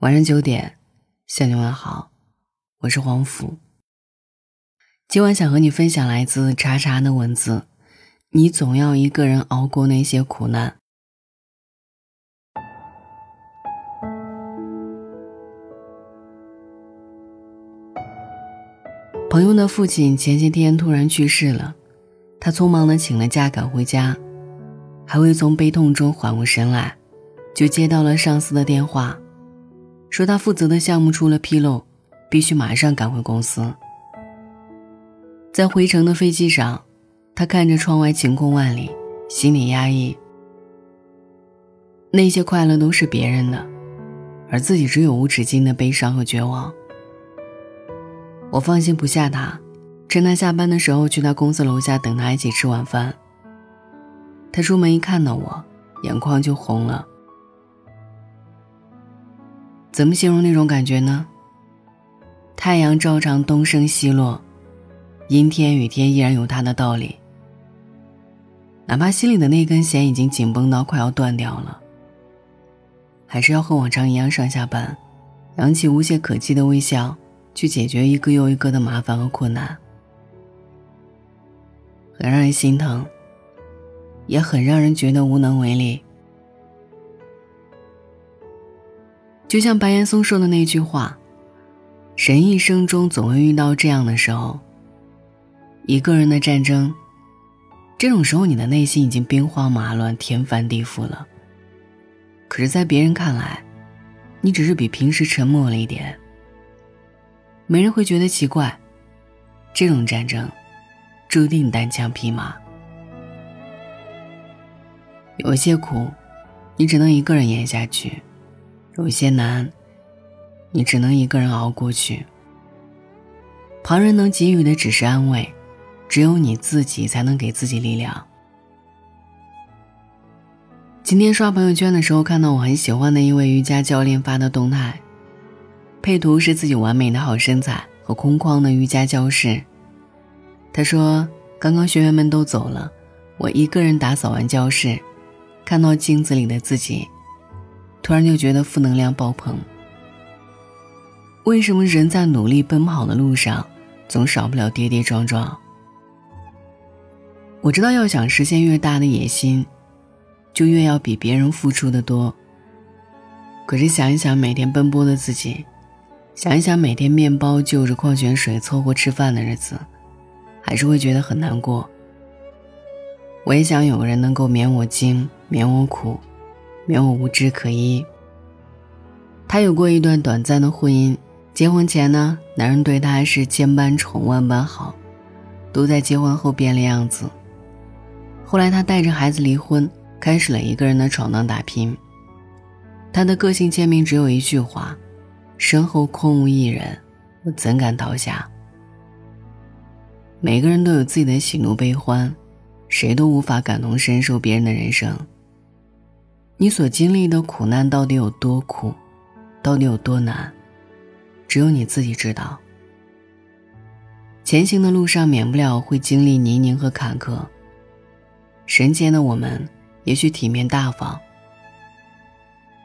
晚上九点，向你问好，我是黄甫。今晚想和你分享来自查查的文字：你总要一个人熬过那些苦难。朋友的父亲前些天突然去世了，他匆忙的请了假赶回家，还未从悲痛中缓过神来，就接到了上司的电话。说他负责的项目出了纰漏，必须马上赶回公司。在回程的飞机上，他看着窗外晴空万里，心里压抑。那些快乐都是别人的，而自己只有无止境的悲伤和绝望。我放心不下他，趁他下班的时候去他公司楼下等他一起吃晚饭。他出门一看到我，眼眶就红了。怎么形容那种感觉呢？太阳照常东升西落，阴天雨天依然有它的道理。哪怕心里的那根弦已经紧绷到快要断掉了，还是要和往常一样上下班，扬起无懈可击的微笑，去解决一个又一个的麻烦和困难。很让人心疼，也很让人觉得无能为力。就像白岩松说的那句话：“人一生中总会遇到这样的时候，一个人的战争。这种时候，你的内心已经兵荒马乱、天翻地覆了。可是，在别人看来，你只是比平时沉默了一点。没人会觉得奇怪。这种战争，注定单枪匹马。有些苦，你只能一个人咽下去。”有些难，你只能一个人熬过去。旁人能给予的只是安慰，只有你自己才能给自己力量。今天刷朋友圈的时候，看到我很喜欢的一位瑜伽教练发的动态，配图是自己完美的好身材和空旷的瑜伽教室。他说：“刚刚学员们都走了，我一个人打扫完教室，看到镜子里的自己。”突然就觉得负能量爆棚。为什么人在努力奔跑的路上，总少不了跌跌撞撞？我知道，要想实现越大的野心，就越要比别人付出的多。可是想一想每天奔波的自己，想一想每天面包就着矿泉水凑合吃饭的日子，还是会觉得很难过。我也想有个人能够免我惊，免我苦。免我无枝可依。他有过一段短暂的婚姻，结婚前呢，男人对她是千般宠万般好，都在结婚后变了样子。后来他带着孩子离婚，开始了一个人的闯荡打拼。他的个性签名只有一句话：“身后空无一人，我怎敢倒下？”每个人都有自己的喜怒悲欢，谁都无法感同身受别人的人生。你所经历的苦难到底有多苦，到底有多难，只有你自己知道。前行的路上免不了会经历泥泞和坎坷。神间的我们也许体面大方，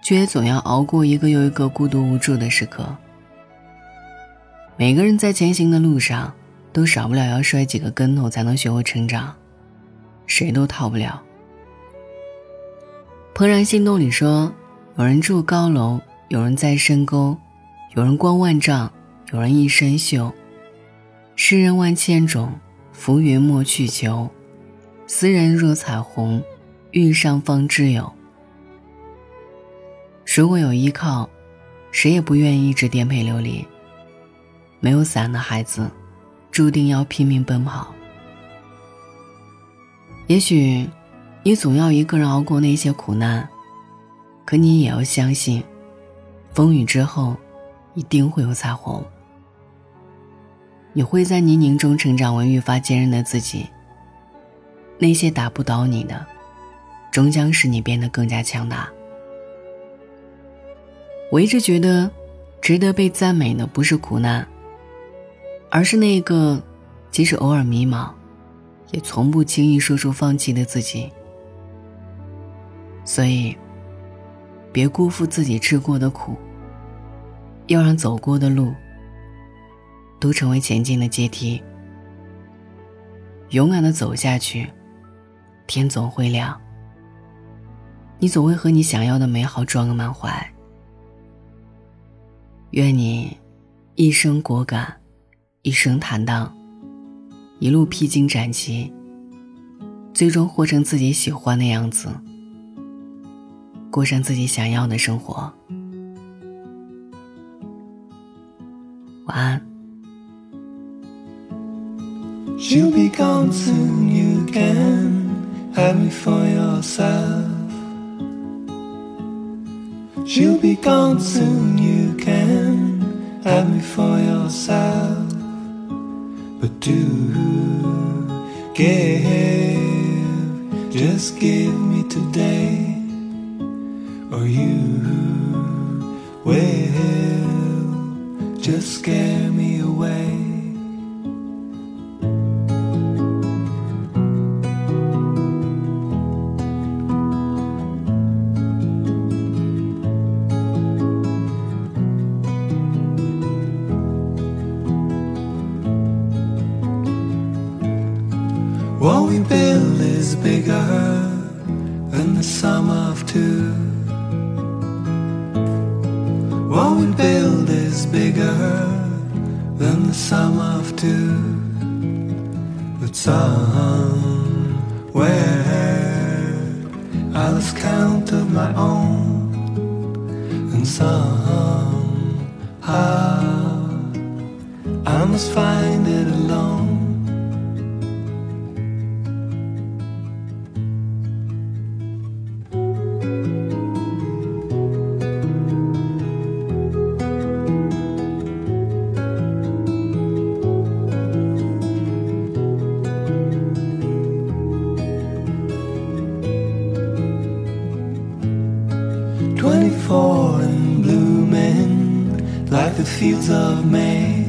却也总要熬过一个又一个孤独无助的时刻。每个人在前行的路上，都少不了要摔几个跟头才能学会成长，谁都逃不了。怦然心动里说：“有人住高楼，有人在深沟，有人光万丈，有人一身锈。世人万千种，浮云莫去求。斯人若彩虹，遇上方知有。如果有依靠，谁也不愿意一直颠沛流离。没有伞的孩子，注定要拼命奔跑。也许。”你总要一个人熬过那些苦难，可你也要相信，风雨之后，一定会有彩虹。你会在泥泞中成长为愈发坚韧的自己。那些打不倒你的，终将使你变得更加强大。我一直觉得，值得被赞美的不是苦难，而是那个，即使偶尔迷茫，也从不轻易说出放弃的自己。所以，别辜负自己吃过的苦，要让走过的路都成为前进的阶梯。勇敢的走下去，天总会亮。你总会和你想要的美好撞个满怀。愿你一生果敢，一生坦荡，一路披荆斩棘，最终活成自己喜欢的样子，过上自己想要的生活。晚安。She'll be gone soon, you can have me for yourself. But do give, just give me today, or you will just scare me away. What we build We build is bigger than the sum of two. But somewhere I lost count of my own, and somehow I must find it alone. Fields of May.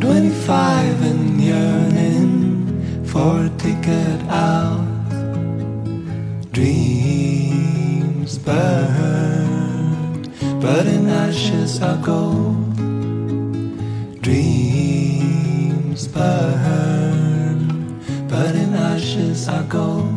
Twenty-five and yearning for a ticket out. Dreams burn, but in ashes are gold. Dreams burn, but in ashes are gold.